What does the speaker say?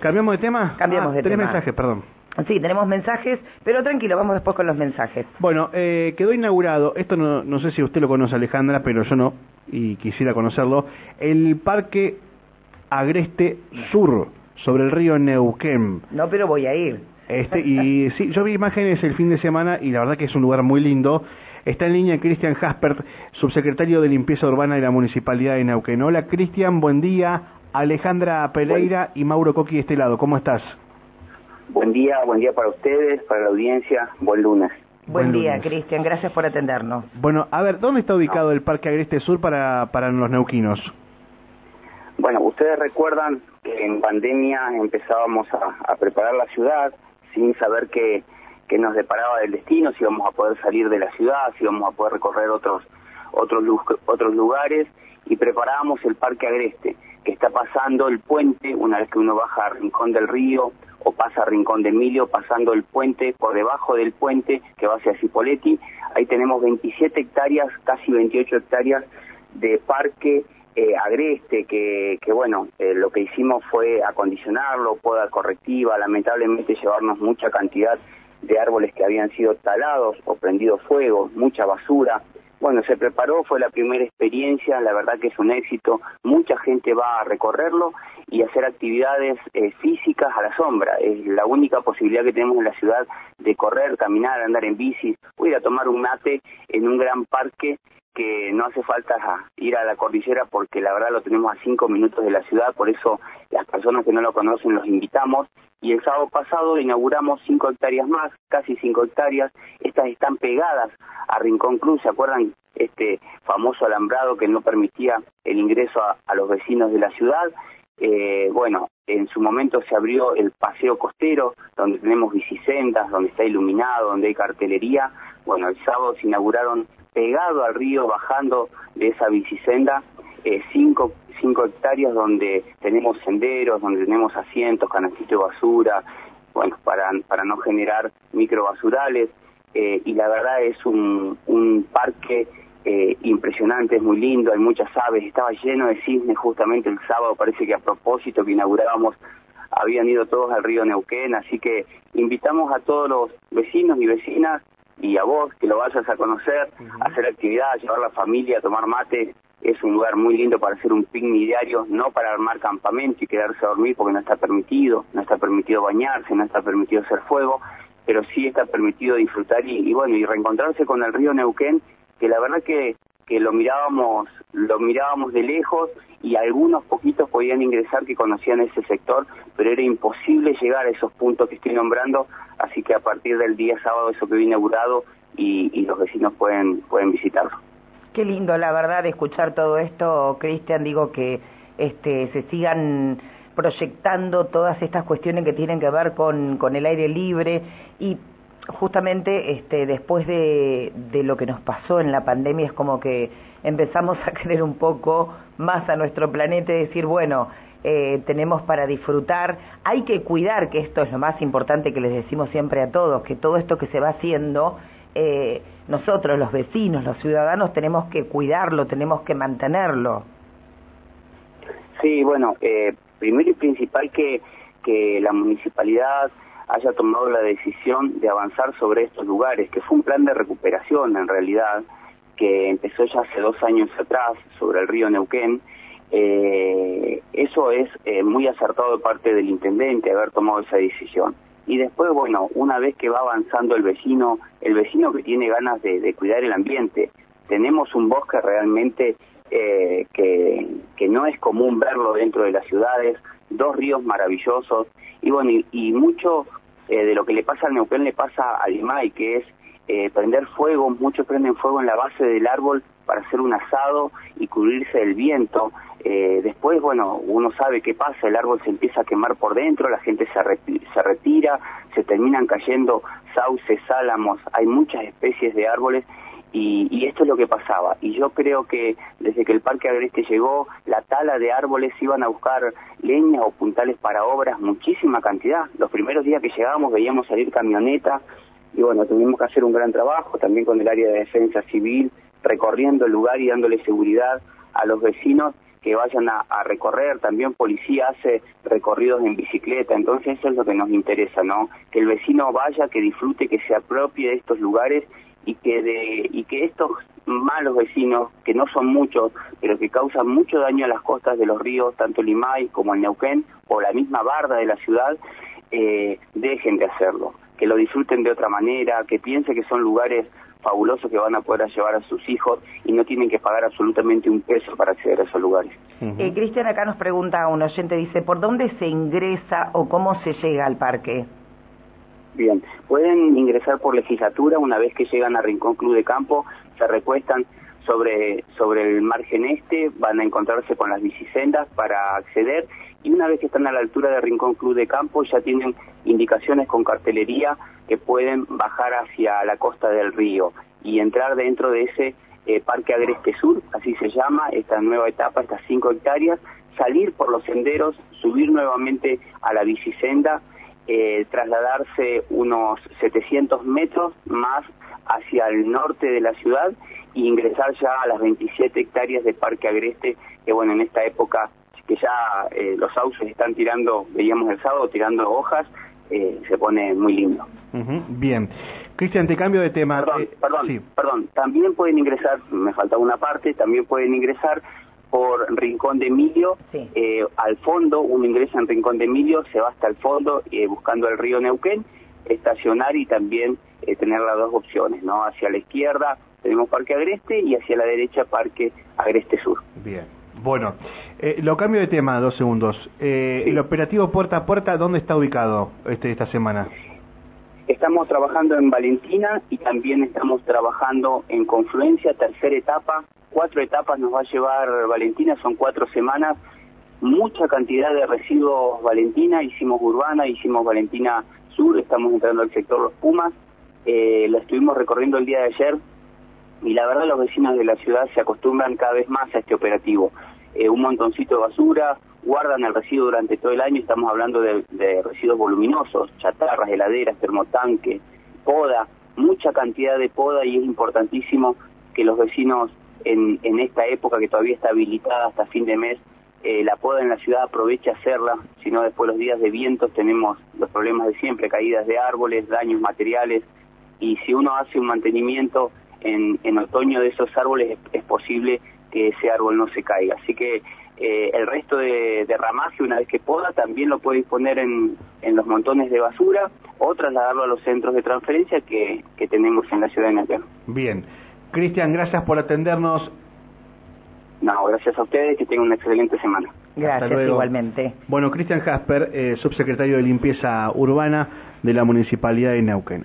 ¿Cambiamos de tema? Cambiamos ah, de tema. mensajes, perdón. Sí, tenemos mensajes, pero tranquilo, vamos después con los mensajes. Bueno, eh, quedó inaugurado, esto no, no sé si usted lo conoce Alejandra, pero yo no, y quisiera conocerlo, el Parque Agreste Sur, sobre el río Neuquén. No, pero voy a ir. Este, y sí, yo vi imágenes el fin de semana y la verdad que es un lugar muy lindo. Está en línea Cristian Jaspert, subsecretario de Limpieza Urbana de la Municipalidad de Neuquén. Hola Cristian, buen día. Alejandra Pereira y Mauro Coqui de este lado, ¿cómo estás? Buen día, buen día para ustedes, para la audiencia, buen lunes. Buen, Buen día. Cristian, gracias por atendernos. Bueno, a ver, ¿dónde está ubicado el Parque Agreste Sur para, para los neuquinos? Bueno, ustedes recuerdan que en pandemia empezábamos a, preparar la ciudad sin saber qué, nos deparaba del destino, si íbamos a poder salir de la ciudad, si íbamos a poder recorrer otros, otros, lu- otros lugares y preparábamos el Parque Agreste, que está pasando el puente una vez que uno baja a Rincón del Río o pasa a Rincón de Emilio, pasando el puente, por debajo del puente que va hacia Cipolletti, ahí tenemos 27 hectáreas, casi 28 hectáreas de parque eh, agreste, que, bueno, eh, lo que hicimos fue acondicionarlo, poda correctiva, lamentablemente llevarnos mucha cantidad de árboles que habían sido talados o prendido fuego, mucha basura. Bueno, se preparó, fue la primera experiencia, la verdad que es un éxito, mucha gente va a recorrerlo y hacer actividades eh, físicas a la sombra. Es la única posibilidad que tenemos en la ciudad de correr, caminar, andar en bici, o ir a tomar un mate en un gran parque que no hace falta ir a la cordillera porque la verdad lo tenemos a cinco minutos de la ciudad, por eso las personas que no lo conocen los invitamos. Y el sábado pasado inauguramos cinco hectáreas más, casi cinco hectáreas. Estas están pegadas a Rincón Cruz, ¿se acuerdan? Este famoso alambrado que no permitía el ingreso a, a los vecinos de la ciudad. Eh, bueno, en su momento se abrió el paseo costero, donde tenemos bicisendas, donde está iluminado, donde hay cartelería. Bueno, el sábado se inauguraron pegado al río, bajando de esa bicisenda, eh, cinco, cinco hectáreas donde tenemos senderos, donde tenemos asientos, canastitos basura, bueno, para, para no generar microbasurales. Eh, y la verdad es un, un parque eh, impresionante, es muy lindo, hay muchas aves, estaba lleno de cisnes justamente el sábado, parece que a propósito que inaugurábamos habían ido todos al río Neuquén, así que invitamos a todos los vecinos y vecinas y a vos que lo vayas a conocer, a hacer actividad, a llevar la familia, a tomar mate. Es un lugar muy lindo para hacer un picnic diario, no para armar campamento y quedarse a dormir porque no está permitido, no está permitido bañarse, no está permitido hacer fuego, pero sí está permitido disfrutar y, y bueno, y reencontrarse con el río Neuquén, que la verdad que, que lo mirábamos, lo mirábamos de lejos y algunos poquitos podían ingresar que conocían ese sector, pero era imposible llegar a esos puntos que estoy nombrando, así que a partir del día sábado eso quedó inaugurado y, y los vecinos pueden, pueden visitarlo. Qué lindo, la verdad, escuchar todo esto, Cristian. Digo que este, se sigan proyectando todas estas cuestiones que tienen que ver con, con el aire libre y justamente este, después de, de lo que nos pasó en la pandemia es como que empezamos a querer un poco más a nuestro planeta y decir, bueno, eh, tenemos para disfrutar, hay que cuidar, que esto es lo más importante que les decimos siempre a todos, que todo esto que se va haciendo, eh, nosotros los vecinos, los ciudadanos, tenemos que cuidarlo, tenemos que mantenerlo. Sí, bueno, eh, primero y principal que, que la municipalidad haya tomado la decisión de avanzar sobre estos lugares, que fue un plan de recuperación en realidad, que empezó ya hace dos años atrás sobre el río Neuquén. Eh, eso es eh, muy acertado de parte del intendente haber tomado esa decisión. Y después, bueno, una vez que va avanzando el vecino, el vecino que tiene ganas de, cuidar el ambiente, tenemos un bosque realmente eh, que, que no es común verlo dentro de las ciudades, dos ríos maravillosos, y bueno, y, mucho eh, de lo que le pasa al Neuquén le pasa al Imay, que es prender fuego, muchos prenden fuego en la base del árbol para hacer un asado y cubrirse del viento. Eh, después, bueno, uno sabe qué pasa, el árbol se empieza a quemar por dentro, la gente se, se retira, se terminan cayendo sauces, álamos, hay muchas especies de árboles y, y esto es lo que pasaba. Y yo creo que desde que el Parque Agreste llegó, la tala de árboles iban a buscar leña o puntales para obras, muchísima cantidad. Los primeros días que llegábamos veíamos salir camionetas y bueno, tuvimos que hacer un gran trabajo también con el área de defensa civil, recorriendo el lugar y dándole seguridad a los vecinos que vayan a, recorrer, también policía hace recorridos en bicicleta, entonces eso es lo que nos interesa, ¿no? Que el vecino vaya, que disfrute, que se apropie de estos lugares y que estos malos vecinos, que no son muchos, pero que causan mucho daño a las costas de los ríos, tanto Limay como el Neuquén, o la misma barda de la ciudad, eh, dejen de hacerlo, que lo disfruten de otra manera, que piensen que son lugares fabuloso que van a poder llevar a sus hijos y no tienen que pagar absolutamente un peso para acceder a esos lugares. Eh, Cristian, acá nos pregunta un oyente, dice, ¿por dónde se ingresa o cómo se llega al parque? Bien, pueden ingresar por legislatura una vez que llegan a Rincón Club de Campo, se recuestan sobre, sobre el margen este, van a encontrarse con las bicisendas para acceder y una vez que están a la altura de Rincón Club de Campo ya tienen indicaciones con cartelería que pueden bajar hacia la costa del río y entrar dentro de ese eh, Parque Agreste Sur, así se llama, esta nueva etapa, estas cinco hectáreas, salir por los senderos, subir nuevamente a la bicisenda, eh, trasladarse unos 700 metros más hacia el norte de la ciudad e ingresar ya a las 27 hectáreas de Parque Agreste, que bueno, en esta época que ya eh, los sauces están tirando, veíamos el sábado, tirando hojas, se pone muy lindo. Bien. Cristian, te cambio de tema. Perdón, eh, perdón, perdón. También pueden ingresar, me falta una parte, también pueden ingresar por Rincón de Emilio, al fondo, uno ingresa en Rincón de Emilio, se va hasta el fondo buscando el río Neuquén, estacionar y también tener las dos opciones, ¿no? Hacia la izquierda tenemos Parque Agreste y hacia la derecha Parque Agreste Sur. Bien. Bueno, eh, lo cambio de tema, dos segundos. Eh, ¿El operativo puerta a puerta dónde está ubicado este, esta semana? Estamos trabajando en Valentina y también estamos trabajando en Confluencia, tercera etapa. Cuatro etapas nos va a llevar Valentina, son cuatro semanas. Mucha cantidad de residuos Valentina, hicimos Urbana, hicimos Valentina Sur, estamos entrando al sector Los Pumas. Eh, lo estuvimos recorriendo el día de ayer, y la verdad los vecinos de la ciudad se acostumbran cada vez más a este operativo. Eh, un montoncito de basura, guardan el residuo durante todo el año, estamos hablando de, residuos voluminosos, chatarras, heladeras, termotanque, poda, mucha cantidad de poda y es importantísimo que los vecinos en, en esta época que todavía está habilitada hasta fin de mes, eh, la poda en la ciudad aproveche a hacerla, si no después los días de vientos tenemos los problemas de siempre, caídas de árboles, daños materiales, y si uno hace un mantenimiento en, otoño de esos árboles es, posible que ese árbol no se caiga. Así que eh, el resto de, ramaje, una vez que poda, también lo puede disponer en, los montones de basura o trasladarlo a los centros de transferencia que, tenemos en la ciudad de Neuquén. Bien. Cristian, gracias por atendernos. No, gracias a ustedes, que tengan una excelente semana. Gracias, igualmente. Bueno, Cristian Jasper, eh, subsecretario de Limpieza Urbana de la Municipalidad de Neuquén.